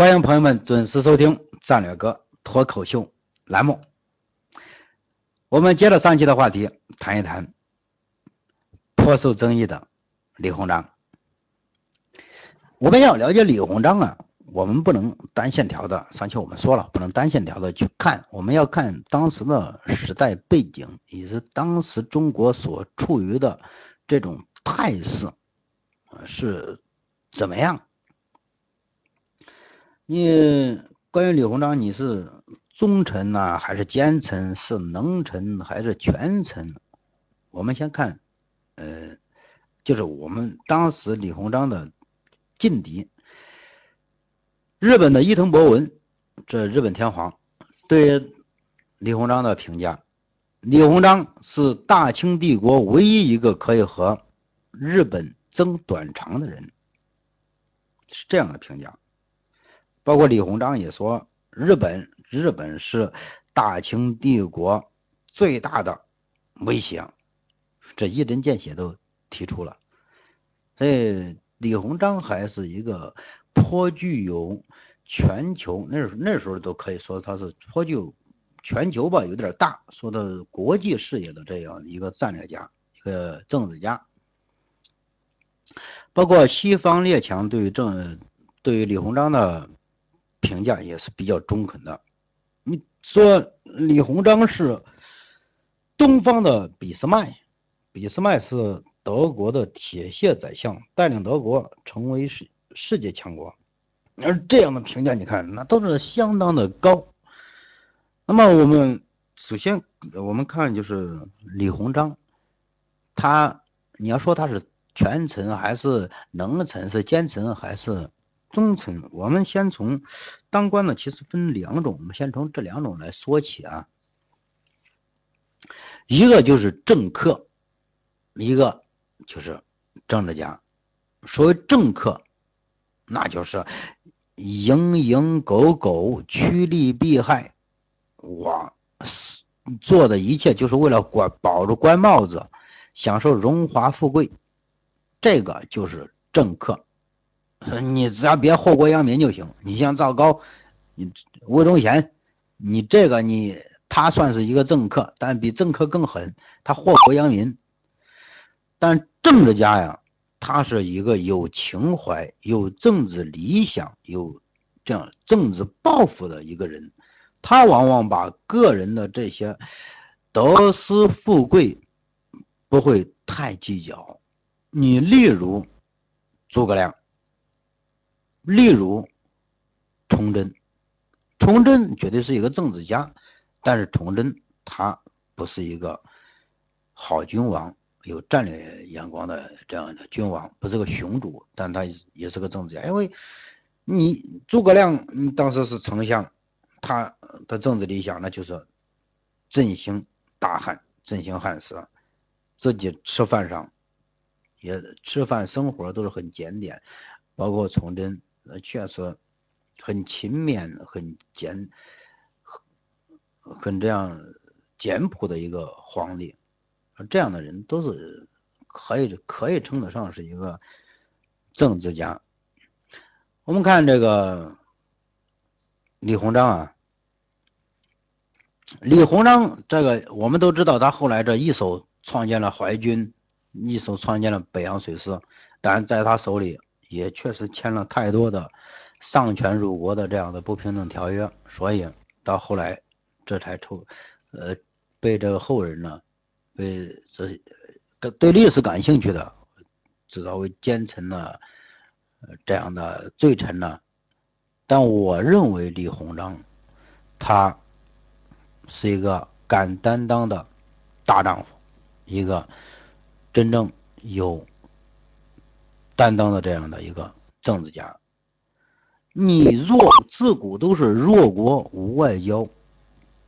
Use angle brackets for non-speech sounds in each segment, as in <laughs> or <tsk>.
欢迎朋友们准时收听《战略哥脱口秀》栏目。我们接着上期的话题，谈一谈颇受争议的李鸿章。我们要了解李鸿章啊，我们不能单线条的。上期我们说了，不能单线条的去看，我们要看当时的时代背景，以及当时中国所处于的这种态势是怎么样。你关于李鸿章，你是忠臣呐，还是奸臣？是能臣还是权臣？我们先看，呃，就是我们当时李鸿章的劲敌，日本的伊藤博文，这日本天皇对李鸿章的评价：李鸿章是大清帝国唯一一个可以和日本争短长的人，是这样的评价。包括李鸿章也说，日本日本是大清帝国最大的威胁，这一针见血都提出了。所以李鸿章还是一个颇具有全球那时那时候都可以说他是颇具有全球吧，有点大，说的国际视野的这样一个战略家，一个政治家。包括西方列强对政对于李鸿章的。评价也是比较中肯的。你说李鸿章是东方的俾斯麦，俾斯麦是德国的铁血宰相，带领德国成为世世界强国。而这样的评价，你看那都是相当的高。那么我们首先我们看就是李鸿章，他你要说他是权臣还是能臣，是奸臣还是？忠臣，我们先从当官的其实分两种，我们先从这两种来说起啊。一个就是政客，一个就是政治家。所谓政客，那就是蝇营狗苟、趋利避害，我做的一切就是为了管保住官帽子，享受荣华富贵，这个就是政客。你只要别祸国殃民就行。你像赵高，你魏忠贤，你这个你他算是一个政客，但比政客更狠，他祸国殃民。但政治家呀，他是一个有情怀、有政治理想、有这样政治抱负的一个人。他往往把个人的这些得失富贵不会太计较。你例如诸葛亮。例如，崇祯，崇祯绝对是一个政治家，但是崇祯他不是一个好君王，有战略眼光的这样的君王，不是个雄主，但他也是个政治家。因为你诸葛亮当时是丞相，他的政治理想那就是振兴大汉，振兴汉室，自己吃饭上也吃饭生活都是很检点，包括崇祯。那确实很勤勉、很简、很这样简朴的一个皇帝，这样的人都是可以可以称得上是一个政治家。我们看这个李鸿章啊，李鸿章这个我们都知道，他后来这一手创建了淮军，一手创建了北洋水师，但在他手里。也确实签了太多的丧权辱国的这样的不平等条约，所以到后来这才出呃被这个后人呢被这对历史感兴趣的知道为奸臣呢这样的罪臣呢，但我认为李鸿章他是一个敢担当的大丈夫，一个真正有。担当的这样的一个政治家，你弱自古都是弱国无外交，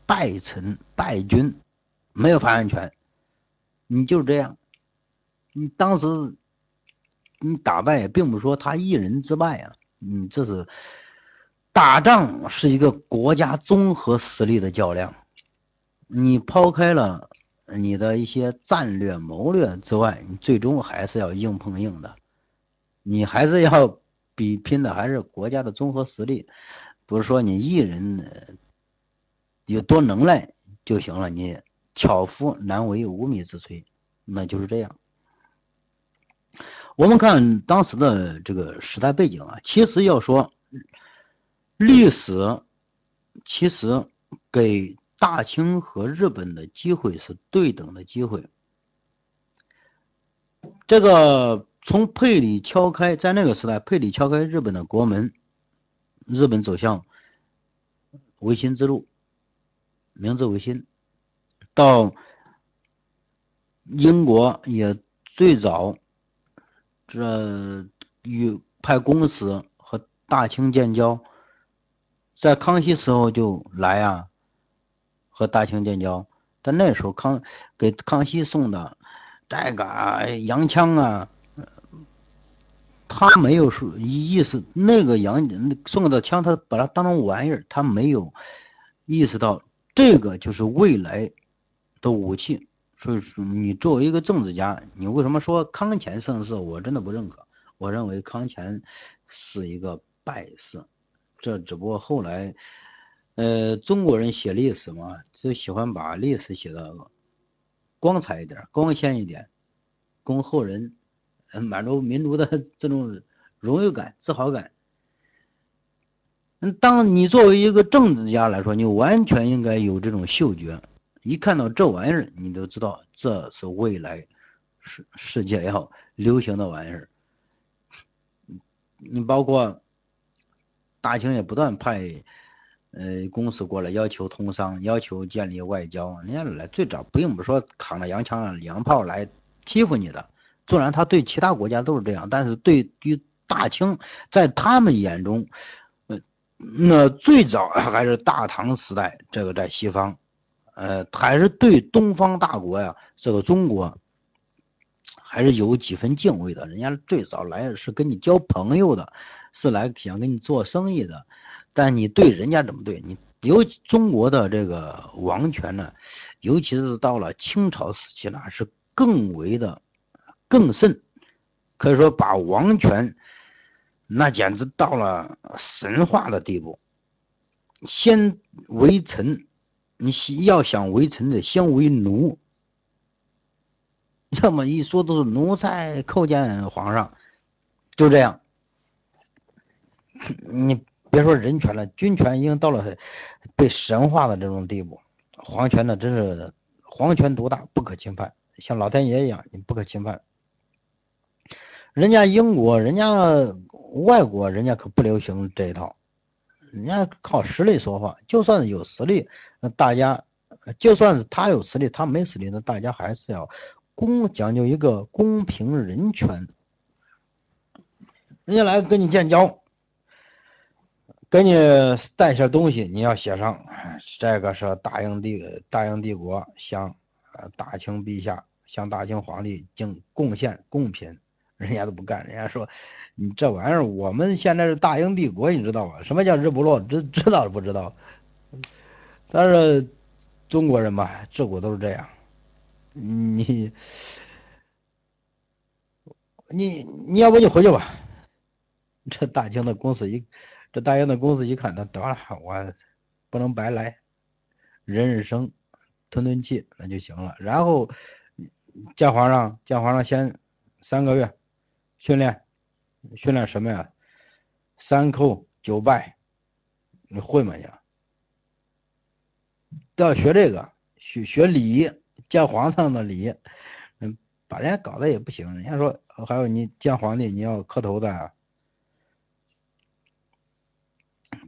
败臣败军没有发言权，你就是这样。你当时你打败也，并不是说他一人之败啊，你这是打仗是一个国家综合实力的较量，你抛开了你的一些战略谋略之外，你最终还是要硬碰硬的。你还是要比拼的还是国家的综合实力，不是说你一人有多能耐就行了，你巧妇难为无米之炊，那就是这样。我们看当时的这个时代背景啊，其实要说历史，其实给大清和日本的机会是对等的机会。这个从佩里敲开，在那个时代，佩里敲开日本的国门，日本走向维新之路，明治维新，到英国也最早。这与派公使和大清建交，在康熙时候就来啊，和大清建交。但那时候康给康熙送的这个洋枪啊，他没有说意意思，那个杨送的枪，他把它当成玩意儿，他没有意识到这个就是未来的武器。所以说，你作为一个政治家，你为什么说康乾盛世？我真的不认可。我认为康乾是一个败事。这只不过后来，呃，中国人写历史嘛，就喜欢把历史写的光彩一点、光鲜一点，供后人满足民族的 <laughs> 这种荣誉感、自豪感。嗯，当你作为一个政治家来说，你完全应该有这种嗅觉。一看到这玩意儿，你都知道这是未来世世界要流行的玩意儿。你包括大清也不断派呃公使过来要求通商，要求建立外交。人家来最早并不是说扛着洋枪洋炮来欺负你的，纵然他对其他国家都是这样，但是对于大清，在他们眼中，呃，那最早还是大唐时代，这个在西方。呃，还是对东方大国呀，这个中国还是有几分敬畏的。人家最早来是跟你交朋友的，是来想跟你做生意的。但你对人家怎么对？你尤其中国的这个王权呢，尤其是到了清朝时期呢，是更为的更甚，可以说把王权那简直到了神话的地步，先为臣。你要想为臣的，先为奴，要么一说都是奴才叩见皇上，就这样。你别说人权了，军权已经到了被神化的这种地步。皇权呢，真是皇权独大，不可侵犯，像老天爷一样，你不可侵犯。人家英国，人家外国，人家可不流行这一套。人家靠实力说话，就算是有实力，那大家就算是他有实力，他没实力，那大家还是要公讲究一个公平人权。人家来跟你建交，给你带些东西，你要写上这个是大英帝大英帝国向呃大清陛下向大清皇帝敬贡献贡品。人家都不干，人家说你这玩意儿，我们现在是大英帝国，你知道吗？什么叫日不落？知知道不知道？但是中国人嘛，自古都是这样。你你你要不你回去吧？这大清的公司一，这大英的公司一看，那得了，我不能白来，忍忍生，吞吞气，那就行了。然后见皇上，见皇上先三个月。训练，训练什么呀？三叩九拜，你会吗？你都要学这个，学学礼，见皇上的礼，嗯，把人家搞得也不行。人家说，还有你见皇帝，你要磕头的。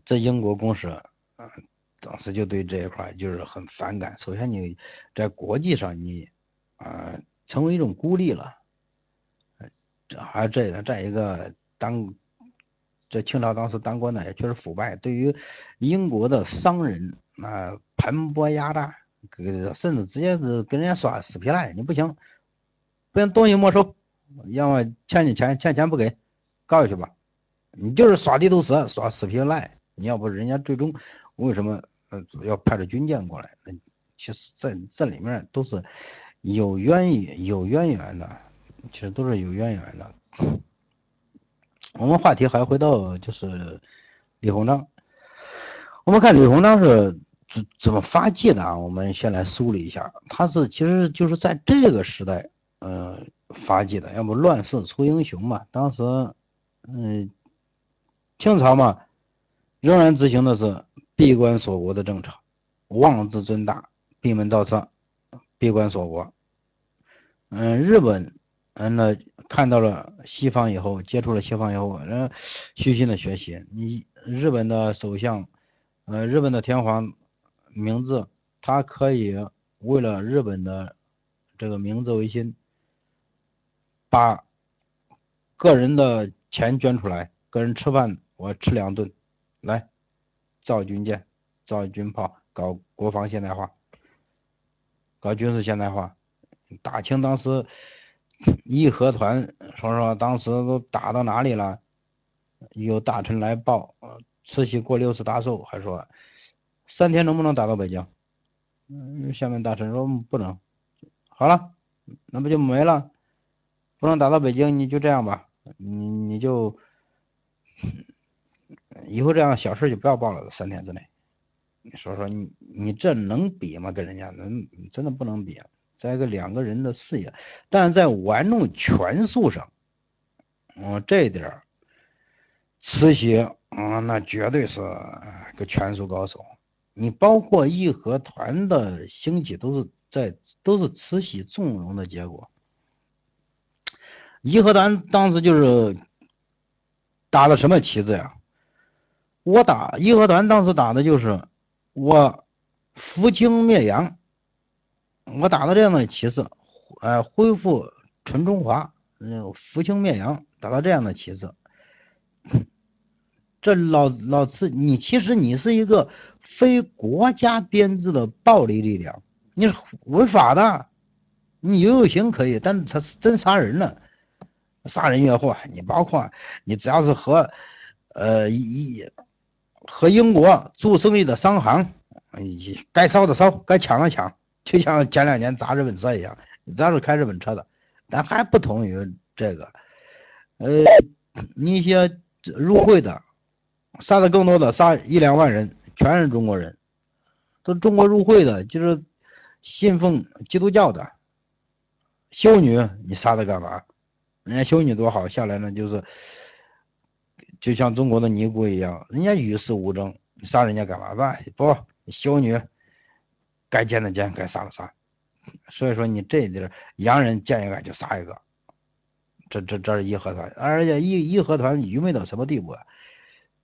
这英国公使，嗯，当时就对这一块就是很反感。首先，你在国际上，你啊，成为一种孤立了。这还这个，再一个当这清朝当时当官的也确实腐败，对于英国的商人啊盘剥压榨，甚至直接是跟人家耍死皮赖，你不行，不行东西没收，要么欠你钱，欠钱不给，告下去吧，你就是耍地头蛇，耍死皮赖，你要不人家最终为什么呃要派着军舰过来？那其实这这里面都是有渊源有渊源的。其实都是有渊源的。我们话题还回到就是李鸿章，我们看李鸿章是怎怎么发迹的啊？我们先来梳理一下，他是其实就是在这个时代呃发迹的，要不乱世出英雄嘛。当时嗯清朝嘛仍然执行的是闭关锁国的政策，妄自尊大，闭门造车，闭关锁国。嗯，日本。嗯，那看到了西方以后，接触了西方以后，人虚心的学习。你日本的首相，呃，日本的天皇名字，他可以为了日本的这个名字为心，把个人的钱捐出来，个人吃饭我吃两顿，来造军舰、造军炮，搞国防现代化，搞军事现代化。大清当时。义和团说说当时都打到哪里了？有大臣来报，慈禧过六十大寿，还说三天能不能打到北京？嗯，下面大臣说不能。好了，那不就没了？不能打到北京，你就这样吧，你你就以后这样小事就不要报了，三天之内。你说说你你这能比吗？跟人家能真的不能比。再一个两个人的事业，但在玩弄权术上，嗯，这一点，慈禧啊，那绝对是个权术高手。你包括义和团的兴起，都是在都是慈禧纵容的结果。义和团当时就是打的什么旗子呀？我打义和团当时打的就是我扶清灭洋。我打到这样的旗帜，呃，恢复纯中华，嗯，扶清灭洋，打到这样的旗帜，<coughs> 这老老次，你其实你是一个非国家编制的暴力力量，你是违法的，你游游行可以，但是他是真杀人了，杀人越货，你包括你只要是和呃一和英国做生意的商行，你该烧的烧，该抢的抢。就像前两年砸日本车一样，你只要是开日本车的，但还不同于这个，呃，你一些入会的，杀的更多的杀一两万人，全是中国人，都中国入会的，就是信奉基督教的修女，你杀他干嘛？人家修女多好，下来呢就是，就像中国的尼姑一样，人家与世无争，你杀人家干嘛？不，不，修女。该见的见，该杀的杀，所以说你这地儿洋人见一个就杀一个，这这这是义和团，而且义义和团愚昧到什么地步啊？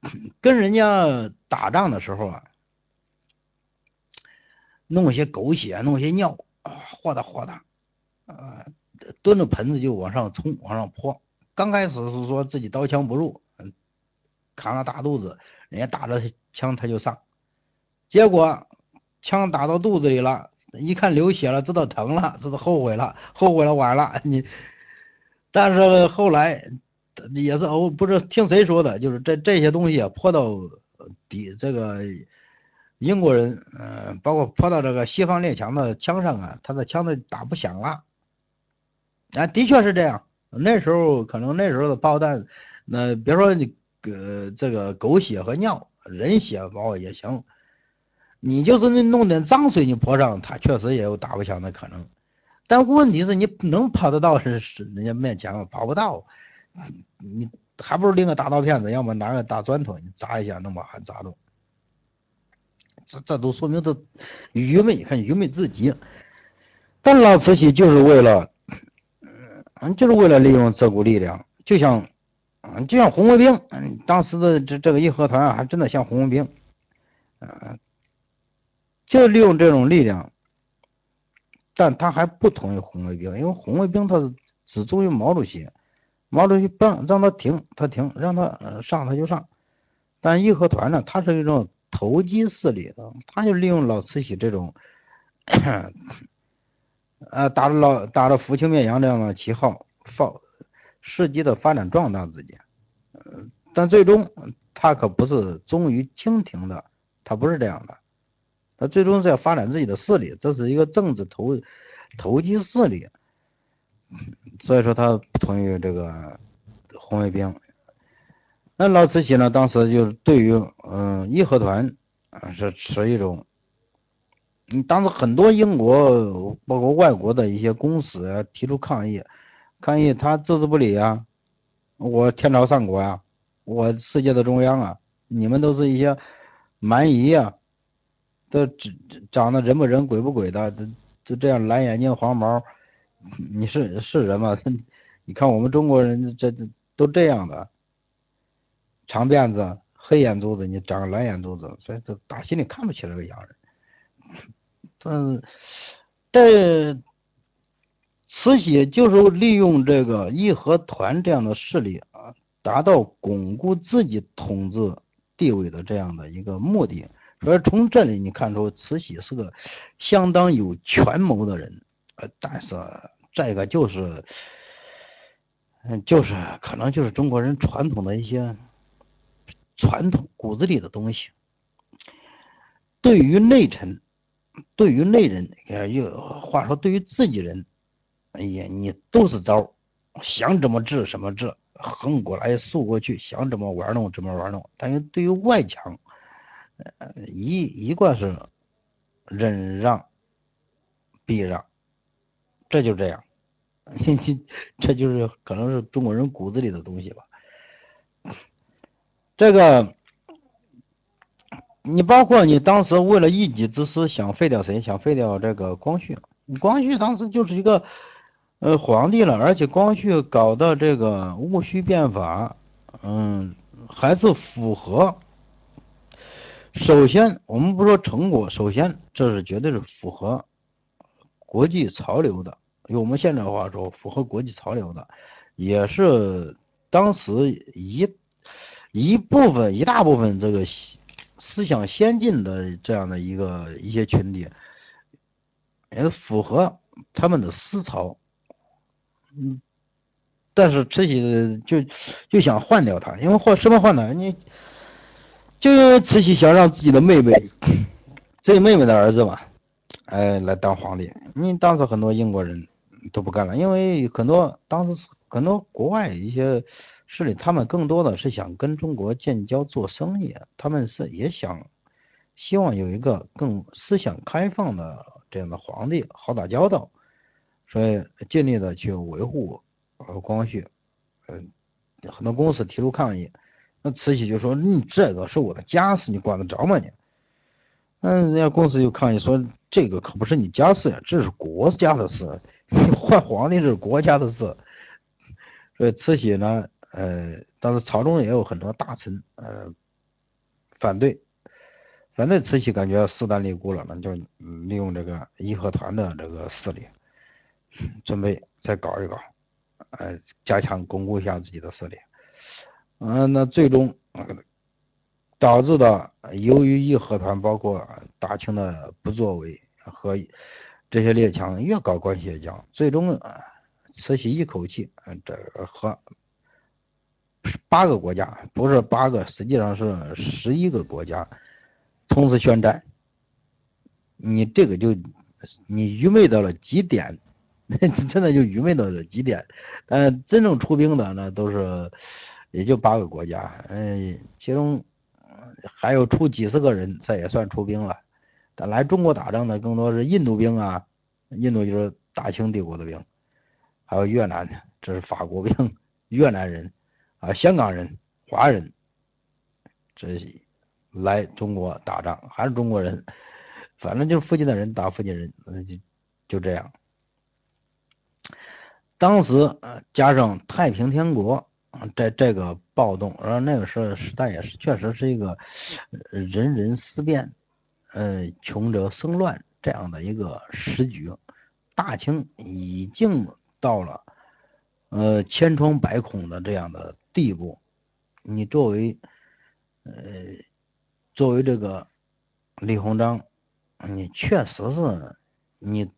<clears throat> 跟人家打仗的时候啊，弄些狗血，弄些尿，和哒和哒，啊，端着盆子就往上冲，往上泼。刚开始是说自己刀枪不入，扛着大肚子，人家打着枪他就上，结果。枪打到肚子里了，一看流血了，知道疼了，知道后悔了，后悔了晚了。你，但是后来也是哦，不是听谁说的，就是这这些东西，泼到底这个英国人，嗯，包括泼到这个西方列强的枪上啊，他的枪都打不响了。啊，的确是这样。那时候可能那时候的炮弹，那别说你呃这个狗血和尿，人血包也行。你就是那弄点脏水你泼上，他确实也有打不响的可能，但问题是你能跑得到是是人家面前吗？跑不到，你还不如拎个大刀片子，要么拿个大砖头你砸一下，能把还砸住。这这都说明这愚昧，看愚昧至极。但老慈禧就是为了，嗯，就是为了利用这股力量，就像，嗯，就像红卫兵，嗯，当时的这这个义和团啊，还真的像红卫兵，嗯。就利用这种力量，但他还不同于红卫兵，因为红卫兵他是只忠于毛主席，毛主席不让让他停，他停；让他上，他就上。但义和团呢，他是一种投机势力的，他就利用老慈禧这种，<coughs> 呃，打着老打着扶清灭洋这样的旗号，放伺机的发展壮大自己。但最终他可不是忠于清廷的，他不是这样的。他最终是要发展自己的势力，这是一个政治投投机势力，所以说他不同于这个红卫兵。那老慈禧呢，当时就对于嗯义和团啊是持一种，嗯，当时很多英国包括外国的一些公使啊提出抗议，抗议他置之不理啊，我天朝上国呀，我世界的中央啊，你们都是一些蛮夷呀，都长长得人不人鬼不鬼的，都就这样蓝眼睛黄毛，你是是人吗？<laughs> 你看我们中国人这都这样的，长辫子、黑眼珠子，你长蓝眼珠子，所以就打心里看不起这个洋人。嗯，这慈禧就是利用这个义和团这样的势力啊，达到巩固自己统治地位的这样的一个目的。所以从这里你看出慈禧是个相当有权谋的人，呃，但是这个就是。嗯，就是可能就是中国人传统的一些传统骨子里的东西。对于内臣，对于内人，又话说对于自己人，哎呀，你都是招，想怎么治什么治，横过来竖过去，想怎么玩弄怎么玩弄。但是对于外强，一一贯是忍让、避让，这就这样。<laughs> 这就是可能是中国人骨子里的东西吧。这个，你包括你当时为了一己之私想废掉谁？想废掉这个光绪。光绪当时就是一个呃皇帝了，而且光绪搞的这个戊戌变法，嗯，还是符合。首先，我们不说成果，首先这是绝对是符合国际潮流的。用我们现在话说，符合国际潮流的，也是当时一一部分一大部分这个思想先进的这样的一个一些群体，也是符合他们的思潮。嗯，但是慈禧就就想换掉他，因为换什么换呢？你就因为慈禧想让自己的妹妹，<coughs> 自己妹妹的儿子嘛，哎，来当皇帝。因为当时很多英国人。都不干了，因为很多当时很多国外一些势力，他们更多的是想跟中国建交做生意，他们是也想希望有一个更思想开放的这样的皇帝，好打交道，所以尽力的去维护呃光绪，嗯，很多公司提出抗议，那慈禧就说你这个是我的家事，你管得着吗你？那，人家公司就抗议说这个可不是你家事呀，这是国家的事。换皇帝是国家的事，所以慈禧呢，呃，当时朝中也有很多大臣，呃，反对，反对慈禧，感觉势单力孤了，那就利用这个义和团的这个势力，准备再搞一搞，呃，加强巩固一下自己的势力，嗯，那最终导致的，由于义和团包括大清的不作为和。这些列强越搞关系越僵，最终，慈禧一口气，这和八个国家不是八个，实际上是十一个国家同时宣战。你这个就你愚昧到了极点，<laughs> 真的就愚昧到了极点。但真正出兵的那都是也就八个国家，嗯，其中还有出几十个人，这也算出兵了。来中国打仗的更多是印度兵啊，印度就是大清帝国的兵，还有越南，这是法国兵，越南人啊，香港人、华人，这来中国打仗还是中国人，反正就是附近的人打附近人，就就这样。当时加上太平天国这这个暴动，然后那个时候时代也是确实是一个人人思变。呃，穷则生乱这样的一个时局，大清已经到了呃千疮百孔的这样的地步。你作为呃作为这个李鸿章，你确实是你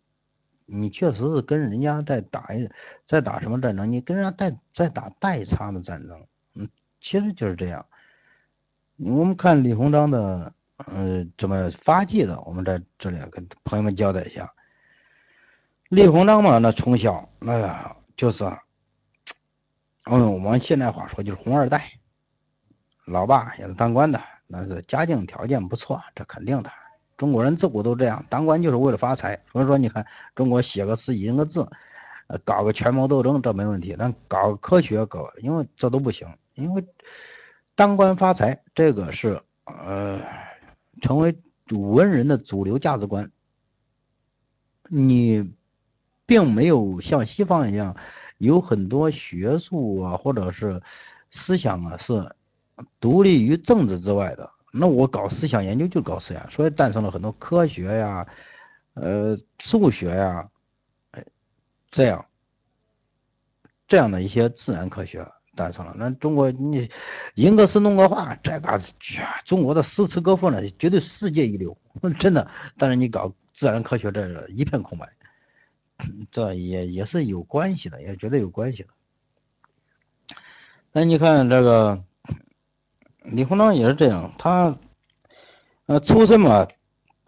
你确实是跟人家在打一在打什么战争？你跟人家在在打代差的战争，嗯，其实就是这样。我们看李鸿章的。嗯，怎么发迹的？我们在这里跟朋友们交代一下。李鸿章嘛，那从小那就是，嗯，我们现在话说就是红二代。老爸也是当官的，那是家境条件不错，这肯定的。中国人自古都这样，当官就是为了发财。所以说，你看中国写个诗、印个字，搞个权谋斗争，这没问题。但搞科学，搞因为这都不行，因为当官发财这个是呃成为文人的主流价值观。你并没有像西方一样有很多学术啊，或者是思想啊，是独立于政治之外的。那我搞思想研究就搞思想，所以诞生了很多科学呀，呃，数学呀，哎，这样这样的一些自然科学诞生了。那中国你吟个诗弄个画，这个中国的诗词歌赋呢，绝对世界一流，<laughs> 真的。但是你搞自然科学，这是一片空白，这也也是有关系的，也绝对有关系的。那你看这个。李鸿章也是这样，他呃出身嘛，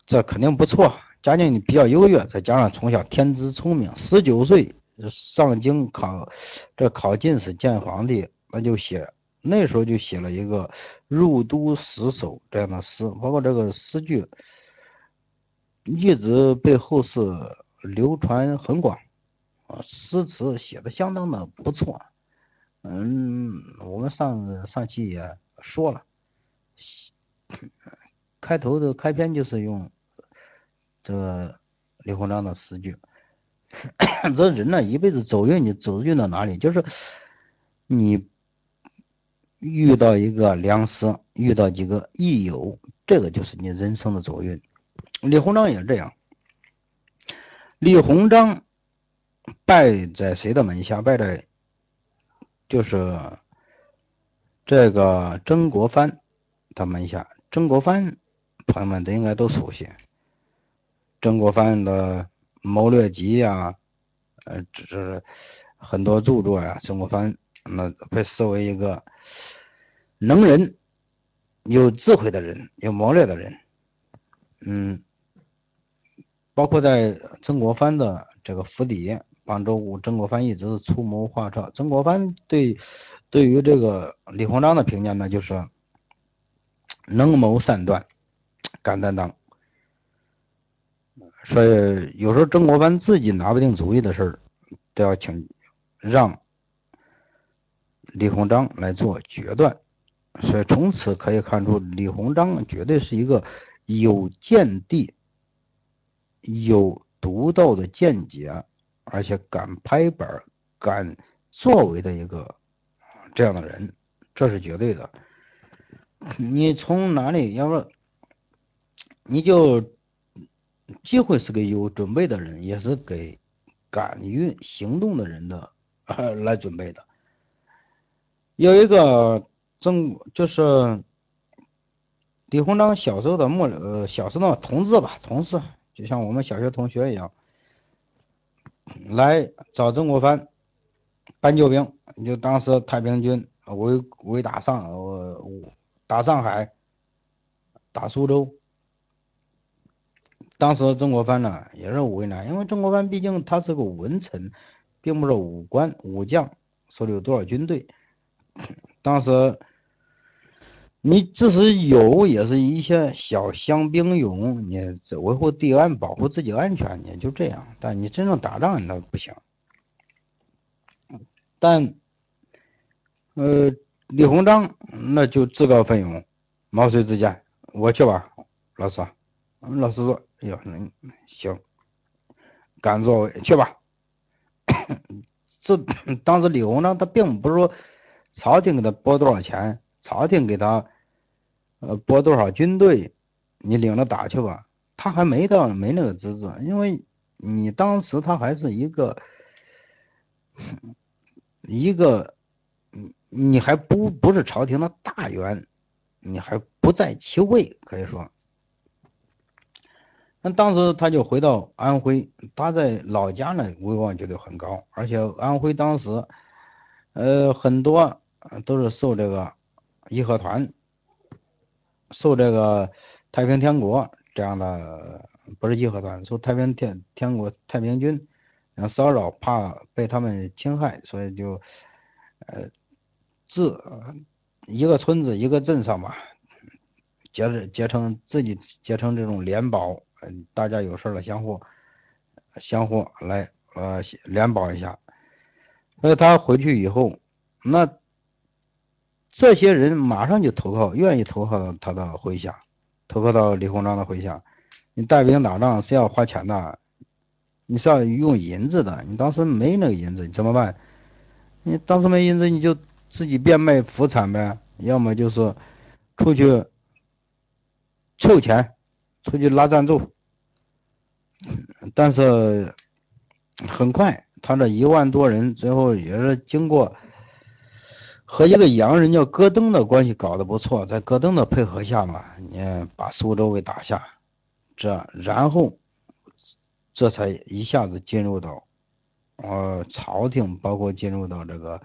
这肯定不错，家境比较优越，再加上从小天资聪明，十九岁上京考这考进士见皇帝，那就写那时候就写了一个入都十首这样的诗，包括这个诗句一直被后世流传很广啊，诗词写的相当的不错，嗯，我们上上期也。说了，开头的开篇就是用这个李鸿章的诗句。<clears throat> 这人呢，一辈子走运，你走运到哪里？就是你遇到一个良师，遇到几个益友，这个就是你人生的走运。李鸿章也这样。李鸿章拜在谁的门下？拜在就是。这个曾国藩的门下，曾国藩朋友们都应该都熟悉。曾国藩的《谋略集》呀，呃，这是很多著作呀。曾国藩那被视为一个能人、有智慧的人、有谋略的人。嗯，包括在曾国藩的这个府邸，帮助曾国藩一直出谋划策。曾国藩对。对于这个李鸿章的评价呢，就是 <tsk> 能谋善断，敢担当。所以有时候曾国藩自己拿不定主意的事儿，都要请让李鸿章来做决断。所以从此可以看出，李鸿章绝对是一个有见地、有独到的见解，而且敢拍板、敢作为的一个。这样的人，这是绝对的。你从哪里？要不，你就机会是给有准备的人，也是给敢于行动的人的来准备的。有一个曾，就是李鸿章小时候的末呃小时候的同志吧，同事，就像我们小学同学一样，来找曾国藩搬救兵。就当时太平军围围打上呃打上海，打苏州。当时曾国藩呢也是为难，因为曾国藩毕竟他是个文臣，并不是武官武将，手里有多少军队。当时你即使有，也是一些小乡兵勇，你只维护地安、保护自己安全，你就这样。但你真正打仗那不行。但呃，李鸿章那就自告奋勇，毛遂自荐，我去吧，老师。老师说：“哎呦，行，敢作为，去吧。”这当时李鸿章他并不是说朝廷给他拨多少钱，朝廷给他呃拨多少军队，你领着打去吧。他还没到没那个资质，因为你当时他还是一个一个。你你还不不是朝廷的大员，你还不在其位，可以说。那当时他就回到安徽，他在老家呢，威望绝对很高，而且安徽当时，呃，很多都是受这个义和团、受这个太平天国这样的，不是义和团，受太平天天国太平军然后骚扰，怕被他们侵害，所以就，呃。自一个村子一个镇上吧，结结成自己结成这种联保，嗯，大家有事了相互相互来呃联保一下。所以他回去以后，那这些人马上就投靠，愿意投靠到他的麾下，投靠到李鸿章的麾下。你带兵打仗是要花钱的，你是要用银子的，你当时没那个银子，你怎么办？你当时没银子，你就自己变卖浮产呗，要么就是出去凑钱，出去拉赞助。但是很快，他这一万多人最后也是经过和一个洋人叫戈登的关系搞得不错，在戈登的配合下嘛，你把苏州给打下，这然后这才一下子进入到。呃，朝廷包括进入到这个，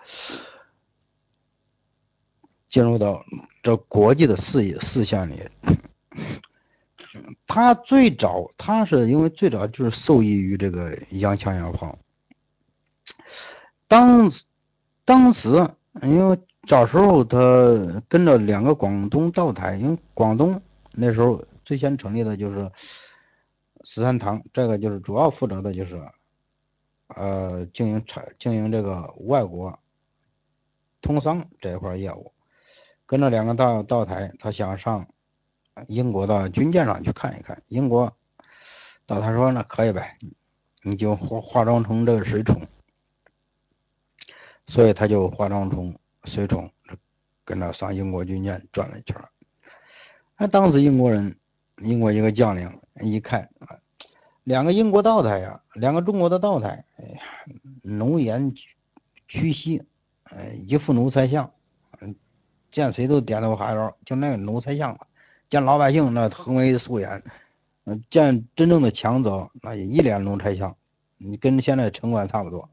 进入到这国际的视野视线里。他最早，他是因为最早就是受益于这个洋枪洋炮。当当时，因为小时候他跟着两个广东道台，因为广东那时候最先成立的就是十三堂，这个就是主要负责的就是。呃，经营产经营这个外国通商这一块业务，跟着两个道道台，他想上英国的军舰上去看一看。英国道台说那可以呗，你就化化妆成这个水虫，所以他就化妆成随从，跟着上英国军舰转了一圈。那当时英国人，英国一个将领一看。两个英国道台呀，两个中国的道台，哎呀，浓颜屈膝，呃，一副奴才相，见谁都点头哈腰，就那个奴才相见老百姓那横眉竖眼，嗯，见真正的强者那也一脸奴才相，你跟现在城管差不多。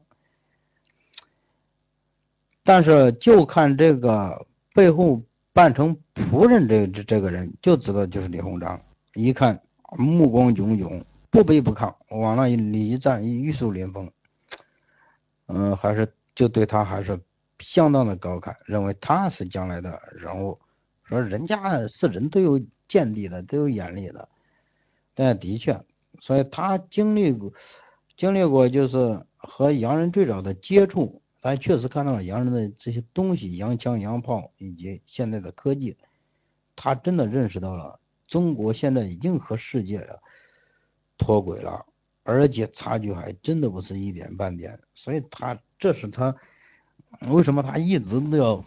但是就看这个背后扮成仆人这这这个人，就知道就是李鸿章，一看目光炯炯。不卑不亢，往那里一站，玉树临风。嗯，还是就对他还是相当的高看，认为他是将来的人物。说人家是人都有见地的，都有眼力的。但的确，所以他经历过，经历过就是和洋人最早的接触，他确实看到了洋人的这些东西，洋枪洋炮以及现在的科技，他真的认识到了中国现在已经和世界啊。脱轨了，而且差距还真的不是一点半点，所以他这是他为什么他一直都要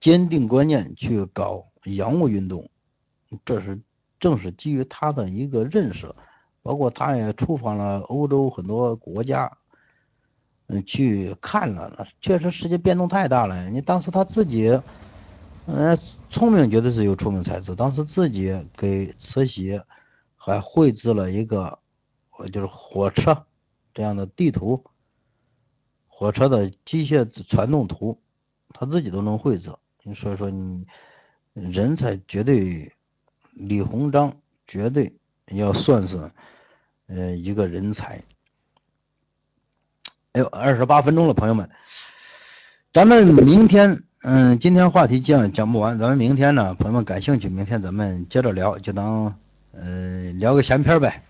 坚定观念去搞洋务运动，这是正是基于他的一个认识，包括他也出访了欧洲很多国家，去看了，确实世界变动太大了。你当时他自己，嗯，聪明绝对是有聪明才智，当时自己给慈禧。还绘制了一个，就是火车这样的地图，火车的机械传动图，他自己都能绘制。所以说，你人才绝对，李鸿章绝对要算是，呃，一个人才。哎呦，二十八分钟了，朋友们，咱们明天，嗯，今天话题讲讲不完，咱们明天呢，朋友们感兴趣，明天咱们接着聊，就当。呃，聊个闲篇呗。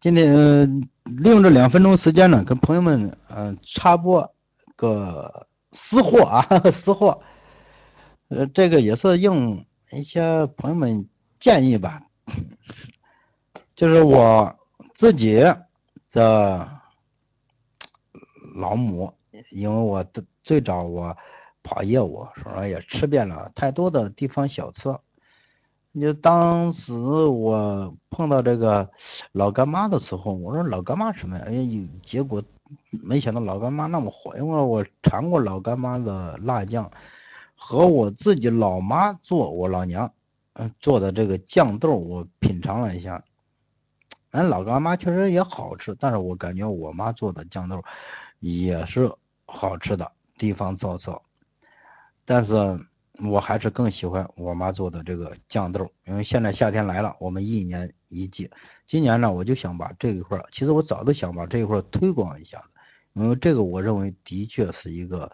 今天利用这两分钟时间呢，跟朋友们嗯插播个私货啊，<laughs> 私货。呃，这个也是应一些朋友们建议吧。就是我自己的老母，因为我的最早我跑业务，说也吃遍了太多的地方小吃。就当时我碰到这个老干妈的时候，我说老干妈什么呀？哎，结果没想到老干妈那么火，因为我尝过老干妈的辣酱，和我自己老妈做，我老娘做的这个酱豆，我品尝了一下，俺老干妈确实也好吃，但是我感觉我妈做的酱豆也是好吃的地方特色，但是。我还是更喜欢我妈做的这个酱豆，因为现在夏天来了，我们一年一季。今年呢，我就想把这一块，其实我早都想把这一块推广一下因为这个我认为的确是一个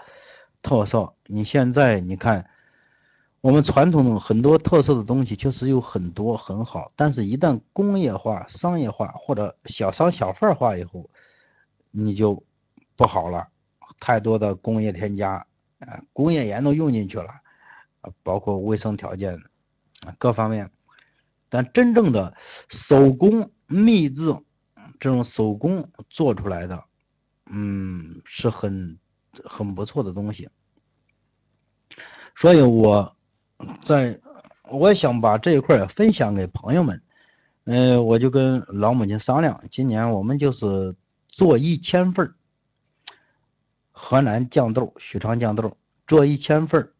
特色。你现在你看，我们传统很多特色的东西确实有很多很好，但是一旦工业化、商业化或者小商小贩化以后，你就不好了。太多的工业添加，啊，工业盐都用进去了，包括卫生条件，啊，各方面。但真正的手工秘制，这种手工做出来的，嗯，是很很不错的东西。所以我在我也想把这一块分享给朋友们，嗯，我就跟老母亲商量，今年我们就是做一千份河南酱豆、许昌酱豆，做一千份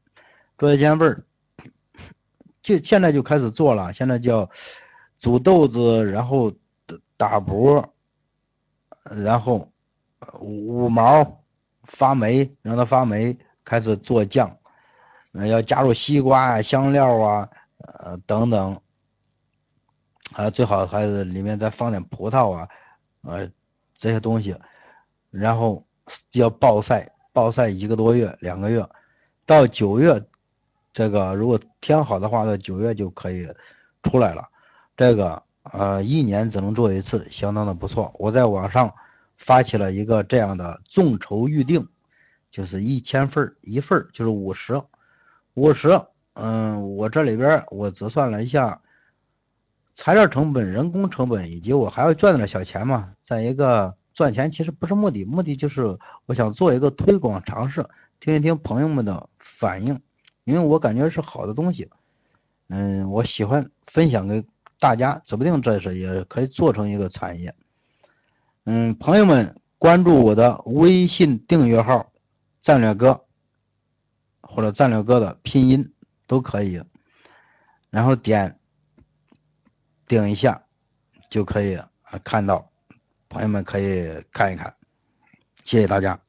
做一千份就现在就开始做了，现在叫煮豆子，然后打薄，然后五毛发霉，让它发霉，开始做酱。要加入西瓜啊、香料啊，呃等等，啊最好还是里面再放点葡萄啊，呃这些东西，然后要暴晒，暴晒一个多月、两个月，到九月，这个如果天好的话，到九月就可以出来了。这个呃一年只能做一次，相当的不错。我在网上发起了一个这样的众筹预定，就是一千份一份就是五十。五十，嗯，我这里边我折算了一下，材料成本、人工成本，以及我还要赚点小钱嘛。再一个，赚钱其实不是目的，目的就是我想做一个推广尝试，听一听朋友们的反应，因为我感觉是好的东西，嗯，我喜欢分享给大家，指不定这是也可以做成一个产业。嗯，朋友们关注我的微信订阅号“战略哥”。或者战略哥的拼音都可以，然后点顶一下就可以看到，朋友们可以看一看，谢谢大家。